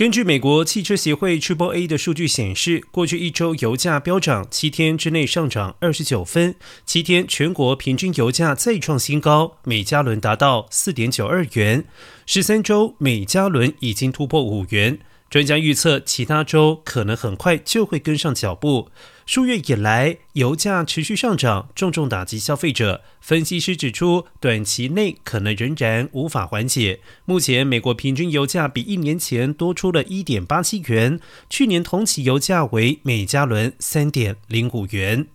根据美国汽车协会 Triple A 的数据显示，过去一周油价飙涨，七天之内上涨二十九分，七天全国平均油价再创新高，每加仑达到四点九二元。十三周每加仑已经突破五元。专家预测，其他州可能很快就会跟上脚步。数月以来，油价持续上涨，重重打击消费者。分析师指出，短期内可能仍然无法缓解。目前，美国平均油价比一年前多出了一点八七元，去年同期油价为每加仑三点零五元。